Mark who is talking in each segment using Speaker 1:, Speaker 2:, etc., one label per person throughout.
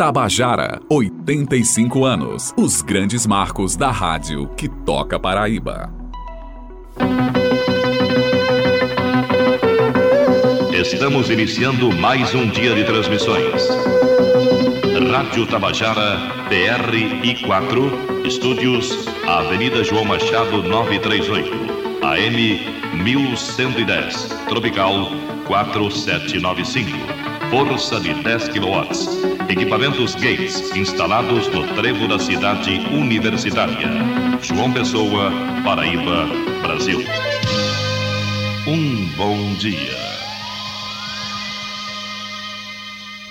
Speaker 1: Tabajara, 85 anos. Os grandes marcos da rádio que toca Paraíba.
Speaker 2: Estamos iniciando mais um dia de transmissões. Rádio Tabajara, PR-I4, estúdios, Avenida João Machado 938, AM 1110, Tropical 4795, força de 10 kW. Equipamentos Gates instalados no trevo da cidade universitária. João Pessoa, Paraíba, Brasil. Um bom dia.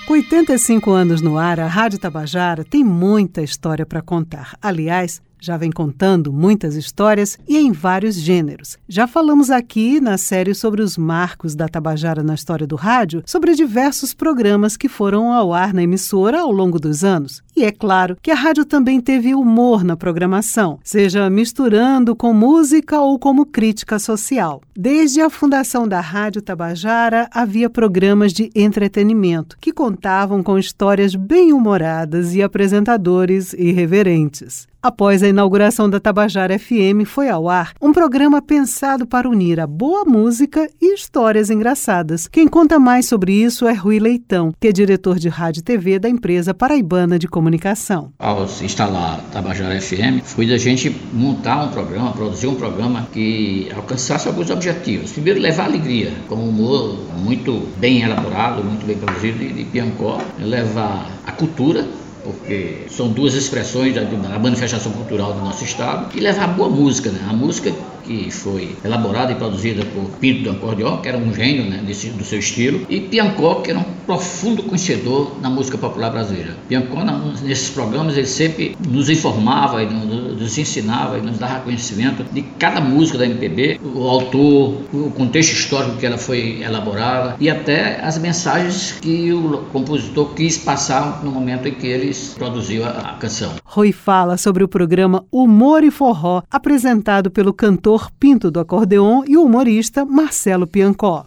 Speaker 3: Com 85 anos no ar, a Rádio Tabajara tem muita história para contar. Aliás, já vem contando muitas histórias e em vários gêneros. Já falamos aqui na série sobre os marcos da Tabajara na história do rádio, sobre diversos programas que foram ao ar na emissora ao longo dos anos. E é claro que a rádio também teve humor na programação, seja misturando com música ou como crítica social. Desde a fundação da Rádio Tabajara, havia programas de entretenimento que contavam com histórias bem humoradas e apresentadores irreverentes. Após a inauguração da Tabajara FM, foi ao ar um programa pensado para unir a boa música e histórias engraçadas. Quem conta mais sobre isso é Rui Leitão, que é diretor de rádio e TV da empresa paraibana de comunicação.
Speaker 4: Ao instalar a Tabajara FM, foi da gente montar um programa, produzir um programa que alcançasse alguns objetivos. Primeiro, levar alegria, com um humor muito bem elaborado, muito bem produzido de Piancó, levar a cultura porque são duas expressões da, da, manifestação cultural do nosso estado, e levar boa música, né? A música que foi elaborada e produzida por Pinto do Acordeon, que era um gênio né, desse, do seu estilo, e Piancó, que era um profundo conhecedor da música popular brasileira. Piancó, nesses programas, ele sempre nos informava, nos ensinava e nos dava conhecimento de cada música da MPB, o autor, o contexto histórico que ela foi elaborada e até as mensagens que o compositor quis passar no momento em que eles produziu a canção.
Speaker 3: Rui fala sobre o programa Humor e Forró, apresentado pelo cantor Pinto do Acordeon e humorista Marcelo Piancó.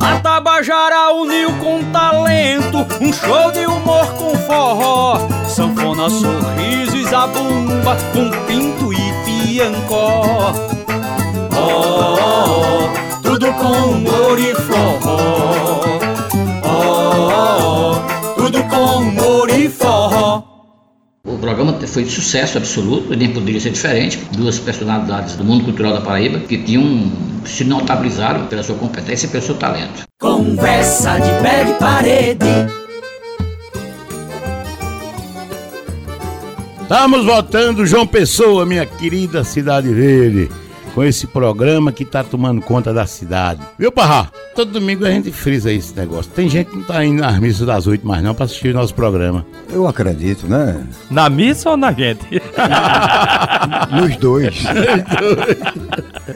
Speaker 5: A Tabajara uniu com talento um show de humor com forró, sanfona, sorriso e zabumba com Pinto e Piancó. Oh, oh, oh, tudo com humor e forró. Oh, tudo com humor e forró.
Speaker 4: O programa foi de sucesso absoluto, nem poderia ser diferente. Duas personalidades do mundo cultural da Paraíba que tinham se notabilizaram pela sua competência e pelo seu talento.
Speaker 5: Conversa de pé de parede.
Speaker 6: Estamos voltando, João Pessoa, minha querida Cidade Verde com esse programa que tá tomando conta da cidade. Viu, Parrá? Todo domingo a gente frisa esse negócio. Tem gente que não tá indo nas missas das oito mais não pra assistir o nosso programa.
Speaker 7: Eu acredito, né?
Speaker 8: Na missa ou na gente?
Speaker 7: Nos dois.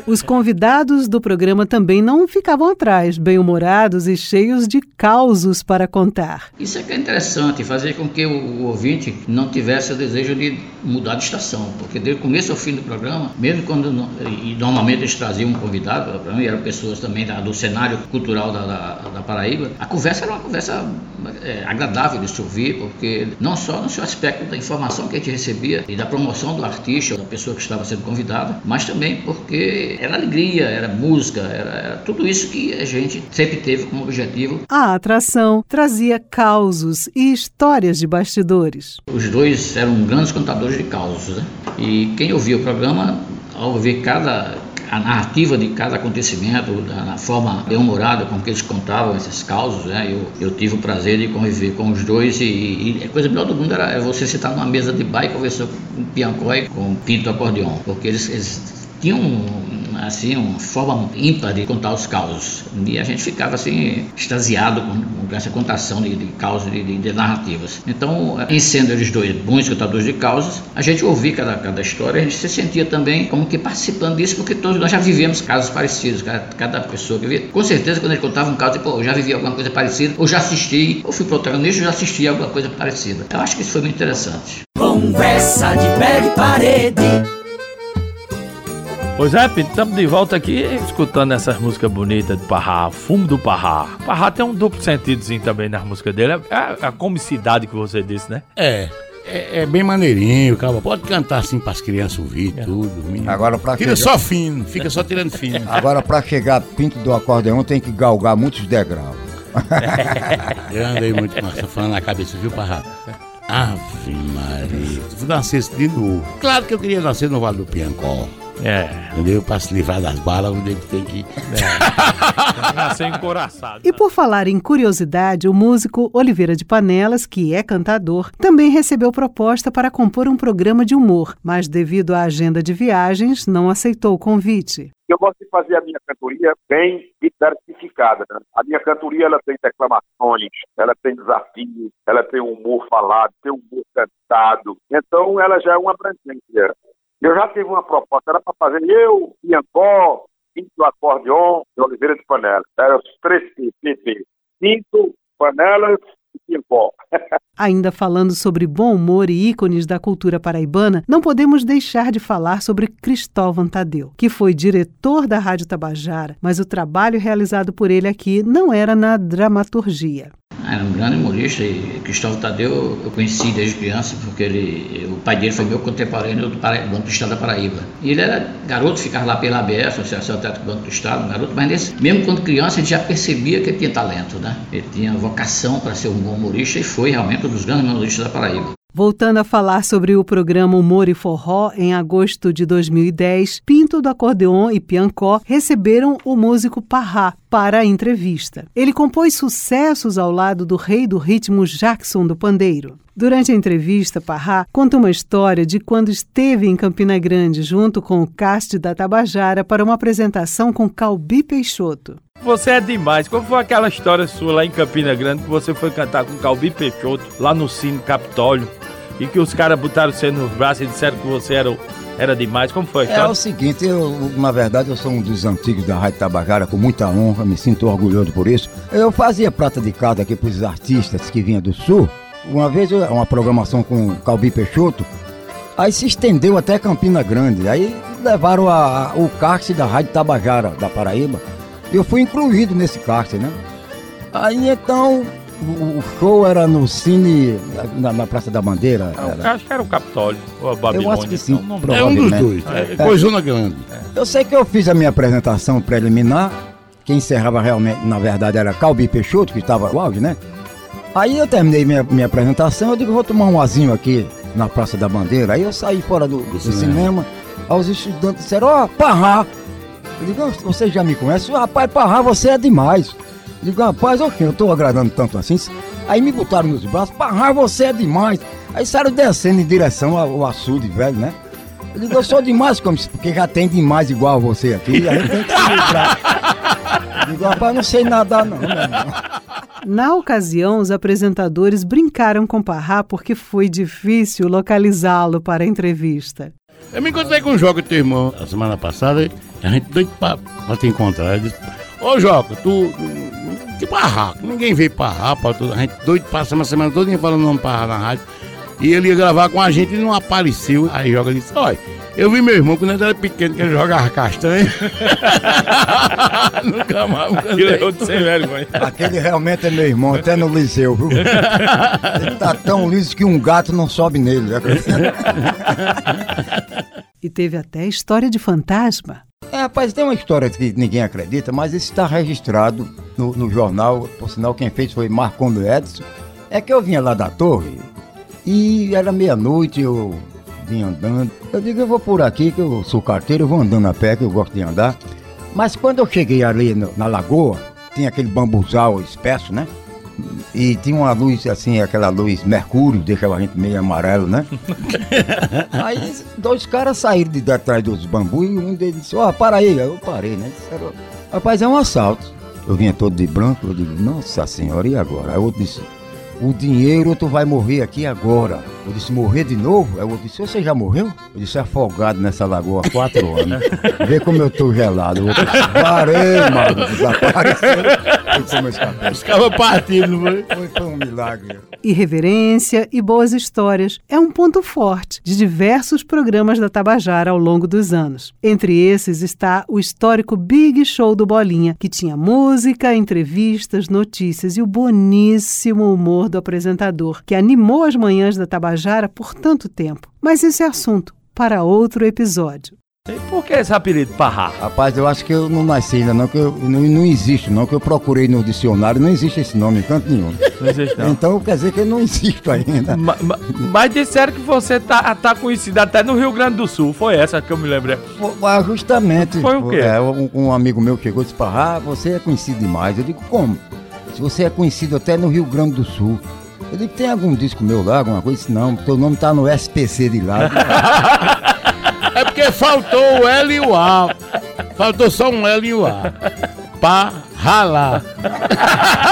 Speaker 3: Os convidados do programa também não ficavam atrás, bem-humorados e cheios de causos para contar.
Speaker 4: Isso é que é interessante, fazer com que o, ouvinte não tivesse o desejo de mudar de estação, porque desde o começo ao fim do programa, mesmo quando e normalmente eles traziam um convidado para mim, eram pessoas também da, do cenário cultural da, da, da, Paraíba. A conversa era uma conversa é, agradável de se ouvir, porque não só no seu aspecto da informação que a gente recebia e da promoção do artista, da pessoa que estava sendo convidada, mas também porque era alegria, era música, era, era tudo isso que a gente sempre teve como objetivo.
Speaker 3: A atração trazia causos e histórias de bastidores.
Speaker 4: Os dois eram grandes contadores de causos, né? E quem ouvia o programa ao ver cada a narrativa de cada acontecimento, na forma bem-humorada com que eles contavam esses causos, né? eu, eu tive o prazer de conviver com os dois e, e a coisa melhor do mundo era você sentar numa mesa de bar e conversar com o Piancó e com o Pinto Acordeon, porque eles, eles tinham assim uma forma ímpar de contar os causos. E a gente ficava assim extasiado com, com essa contação de, de causas de, de, de, narrativas. Então em sendo eles dois bons contadores de causas a gente ouvia cada, cada história a gente se sentia também como que participando disso porque todos nós já vivemos casos parecidos. Cada, cada pessoa que via com certeza quando ele contava um caso tipo, eu já vivi alguma coisa parecida ou já assisti ou fui protagonista ou já assisti alguma coisa parecida. Eu acho que isso foi muito interessante.
Speaker 5: Conversa de pé de parede
Speaker 8: Pois é, Pinto, estamos de volta aqui escutando essas músicas bonitas do Parrá, Fumo do Parrá. Parrá tem um duplo sentidozinho também nas músicas dele, é a, a comicidade que você disse, né?
Speaker 6: É. É, é bem maneirinho, cara. Pode cantar assim pras crianças ouvir tudo. menino.
Speaker 7: Agora pra
Speaker 6: Tira
Speaker 7: chegar,
Speaker 6: só fino, fica só tirando fino.
Speaker 7: agora pra chegar pinto do acordeão tem que galgar muitos degraus.
Speaker 6: Eu andei muito com essa falando na cabeça, viu, Parrá? Ave Maria. Vou nascer de novo. Claro que eu queria nascer no Vale do Piancó.
Speaker 8: É,
Speaker 6: Entendeu? Pra se livrar das balas, onde ele tem que.
Speaker 8: nasceu encoraçado.
Speaker 3: E por falar em curiosidade, o músico Oliveira de Panelas, que é cantador, também recebeu proposta para compor um programa de humor, mas devido à agenda de viagens, não aceitou o convite.
Speaker 9: Eu gosto de fazer a minha cantoria bem diversificada. né? A minha cantoria ela tem declamações, ela tem desafios, ela tem humor falado, tem humor cantado. Então ela já é uma abrangência. Eu já tive uma proposta, era para fazer eu, Piancó, Pinto Acordeon e Oliveira de Panelas. Eram os três PP. Pinto, Panelas e Piancó.
Speaker 3: Ainda falando sobre bom humor e ícones da cultura paraibana, não podemos deixar de falar sobre Cristóvão Tadeu, que foi diretor da Rádio Tabajara, mas o trabalho realizado por ele aqui não era na dramaturgia.
Speaker 4: Era um grande humorista e Cristóvão Tadeu eu conheci desde criança porque ele, o pai dele foi meu contemporâneo do Banco do Estado da Paraíba. E ele era garoto, ficava lá pela ABF, Associação Atlética do Banco do Estado, um garoto, mas nesse, mesmo quando criança gente já percebia que ele tinha talento, né? Ele tinha vocação para ser um bom humorista e foi realmente um dos grandes humoristas da Paraíba.
Speaker 3: Voltando a falar sobre o programa Humor e Forró, em agosto de 2010, Pinto do Acordeon e Piancó receberam o músico Parrá para a entrevista. Ele compôs sucessos ao lado do rei do ritmo Jackson do Pandeiro. Durante a entrevista, Parrá conta uma história de quando esteve em Campina Grande junto com o cast da Tabajara para uma apresentação com Calbi Peixoto.
Speaker 8: Você é demais. Qual foi aquela história sua lá em Campina Grande que você foi cantar com Calbi Peixoto lá no Cine Capitólio e que os caras botaram você nos braços e disseram que você era, era demais? Como foi
Speaker 7: É
Speaker 8: história?
Speaker 7: o seguinte, eu, na verdade, eu sou um dos antigos da Rádio Tabajara, com muita honra, me sinto orgulhoso por isso. Eu fazia prata de casa aqui para os artistas que vinham do Sul. Uma vez, uma programação com o Calbi Peixoto, aí se estendeu até Campina Grande. Aí levaram a- a- o cárcere da Rádio Tabajara, da Paraíba. Eu fui incluído nesse cárcere, né? Aí então, o, o show era no Cine, na, na Praça da Bandeira.
Speaker 8: Ah,
Speaker 7: era-
Speaker 8: eu acho que era o Capitólio ou a Babilônia.
Speaker 7: acho que sim,
Speaker 8: Não, não-.
Speaker 6: É um dos dois. É, Coisona grande.
Speaker 7: Eu sei que eu fiz a minha apresentação preliminar. Quem encerrava realmente, na verdade, era Calbi Peixoto, que estava no auge, né? Aí eu terminei minha, minha apresentação, eu digo, vou tomar um azinho aqui na Praça da Bandeira. Aí eu saí fora do, do
Speaker 6: cinema.
Speaker 7: cinema. Aí os estudantes disseram, ó, Parrá. Eu digo, "Ah, você já me conhece? Rapaz, Parrá, você é demais. Eu digo, rapaz, ok, eu tô agradando tanto assim. Aí me botaram nos braços, Parrá, você é demais. Aí saíram descendo em direção ao, ao açude velho, né? Eu digo, eu sou demais, como porque já tem demais igual a você aqui. A gente tem que se livrar. Eu digo, rapaz, não sei nadar não, meu irmão.
Speaker 3: Na ocasião, os apresentadores brincaram com Parrá porque foi difícil localizá-lo para a entrevista.
Speaker 6: Eu me encontrei com o Joca, teu irmão, a semana passada, e a gente doido pra te encontrar. Ele disse, ô Joca, tu. Que barraco, ninguém veio pra rapa, a gente doido passa uma semana toda falando nome parra na rádio. E ele ia gravar com a gente e não apareceu. Aí Joca disse, olha, eu vi meu irmão quando ele era pequeno, que ele jogava castanha. Nunca mais. nunca
Speaker 8: é outro sem vergonha.
Speaker 7: Aquele realmente é meu irmão, até no liceu, viu? Ele tá tão liso que um gato não sobe nele.
Speaker 3: E teve até história de fantasma.
Speaker 7: É, rapaz, tem uma história que ninguém acredita, mas isso está registrado no, no jornal. Por sinal, quem fez foi Marcondo Edson. É que eu vinha lá da torre e era meia-noite, eu vinha andando. Eu digo, eu vou por aqui, que eu sou carteiro, eu vou andando a pé, que eu gosto de andar. Mas quando eu cheguei ali no- na lagoa, tinha aquele bambuzal espesso, né? E tinha uma luz assim, aquela luz mercúrio, deixava a gente meio amarelo, né? Aí dois caras saíram de atrás dos bambus e um deles disse, ó, para aí. Aí eu parei, né? Disseram, rapaz, é um assalto. Eu vinha todo de branco, eu digo, nossa senhora, e agora? Aí o outro disse, o dinheiro tu vai morrer aqui agora. Eu disse, morrer de novo? Aí o outro disse, você já morreu? Eu disse, afogado nessa lagoa há quatro anos. Vê como eu tô gelado. O outro disse, parei, mano, desapareceu.
Speaker 6: Os cabas partiram? Foi,
Speaker 7: foi um milagre.
Speaker 3: Irreverência e boas histórias é um ponto forte de diversos programas da Tabajara ao longo dos anos. Entre esses está o histórico Big Show do Bolinha, que tinha música, entrevistas, notícias e o boníssimo humor do apresentador, que animou as manhãs da Tabajara por tanto tempo. Mas esse é assunto para outro episódio.
Speaker 8: E por que esse apelido Parrá?
Speaker 7: Rapaz, eu acho que eu não nasci ainda, não, que eu, não, não existe, não, que eu procurei no dicionário, não existe esse nome em canto nenhum.
Speaker 8: Não existe não.
Speaker 7: Então quer dizer que eu não existo ainda.
Speaker 8: Ma- ma- Mas disseram que você tá, tá conhecido até no Rio Grande do Sul. Foi essa que eu me lembrei.
Speaker 7: Ah, Justamente.
Speaker 8: Foi o quê?
Speaker 7: É, um, um amigo meu chegou e disse, Parrá, você é conhecido demais. Eu digo, como? Se você é conhecido até no Rio Grande do Sul. Eu digo, tem algum disco meu lá, alguma coisa? Disse, Não, teu nome tá no SPC de lá.
Speaker 6: É porque faltou o L e o A. Faltou só um L e o A. Pra ralar.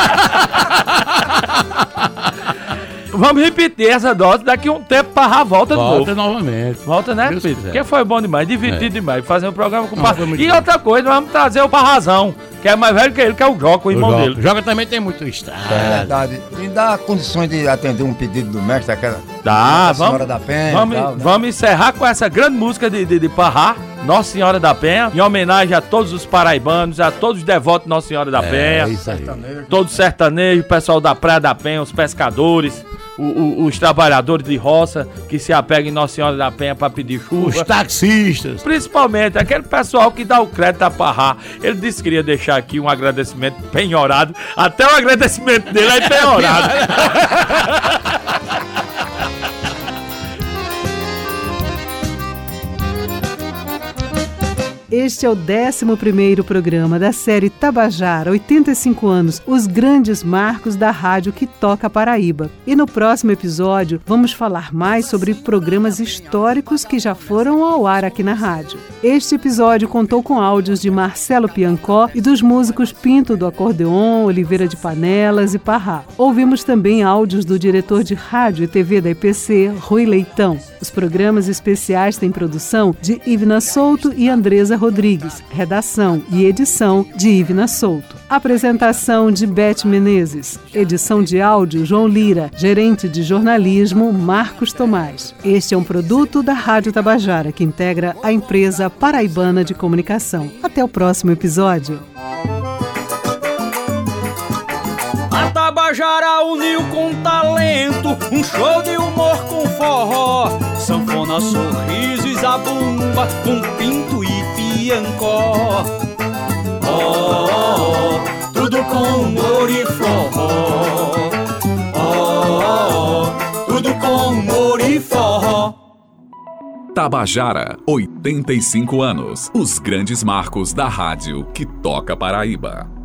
Speaker 8: Vamos repetir essa dose daqui a um tempo Parrá volta, de
Speaker 6: Volta
Speaker 8: novo.
Speaker 6: novamente.
Speaker 8: Volta, né,
Speaker 6: Deus
Speaker 8: Pedro? Porque foi bom demais, divertido
Speaker 6: É.
Speaker 8: demais. Fazer um programa com o
Speaker 6: muito
Speaker 8: E
Speaker 6: bom.
Speaker 8: outra coisa, vamos trazer o Parrazão, que é mais velho que ele, que é o Joca, o
Speaker 6: O
Speaker 8: irmão
Speaker 6: Joga.
Speaker 8: dele.
Speaker 6: Joga também tem muito
Speaker 7: É
Speaker 6: estrada.
Speaker 7: verdade. E dá condições de atender um pedido do mestre, aquela.
Speaker 8: Tá,
Speaker 7: Nossa Senhora
Speaker 8: vamos,
Speaker 7: da Penha.
Speaker 8: vamos,
Speaker 7: tal, né?
Speaker 8: vamos encerrar com essa grande música de, de, de Parrá, Nossa Senhora da Penha, em homenagem a todos os paraibanos, a todos os devotos de Nossa Senhora da
Speaker 6: É,
Speaker 8: Penha,
Speaker 6: isso aí.
Speaker 8: todos os sertanejos, o pessoal da Praia da Penha, os pescadores, o- o- os trabalhadores de roça que se apegam em Nossa Senhora da Penha para pedir chuva.
Speaker 6: Os taxistas.
Speaker 8: Principalmente aquele pessoal que dá o crédito a Parrá. Ele disse que queria deixar aqui um agradecimento penhorado. Até o agradecimento dele é penhorado.
Speaker 3: Este é o 11º programa da série Tabajara, 85 anos, os grandes marcos da rádio que toca Paraíba. E no próximo episódio vamos falar mais sobre programas históricos que já foram ao ar aqui na rádio. Este episódio contou com áudios de Marcelo Piancó e dos músicos Pinto do Acordeon, Oliveira de Panelas e Parrá. Ouvimos também áudios do diretor de rádio e TV da IPC, Rui Leitão. Os programas especiais têm produção de Ivna Souto e Andresa Rodrigues, redação e edição de Ivna Souto. Apresentação de Beth Menezes, edição de áudio João Lira, gerente de jornalismo Marcos Tomás. Este é um produto da Rádio Tabajara que integra a empresa paraibana de comunicação. Até o próximo episódio.
Speaker 5: A Tabajara uniu com talento Um show de humor com forró Sanfona, sorriso e zabumba Com pinto e piancó Oh, oh, oh, tudo com humor e forró Oh, oh, tudo com humor e forró
Speaker 1: Tabajara, 85 anos. Os grandes marcos da rádio que toca Paraíba.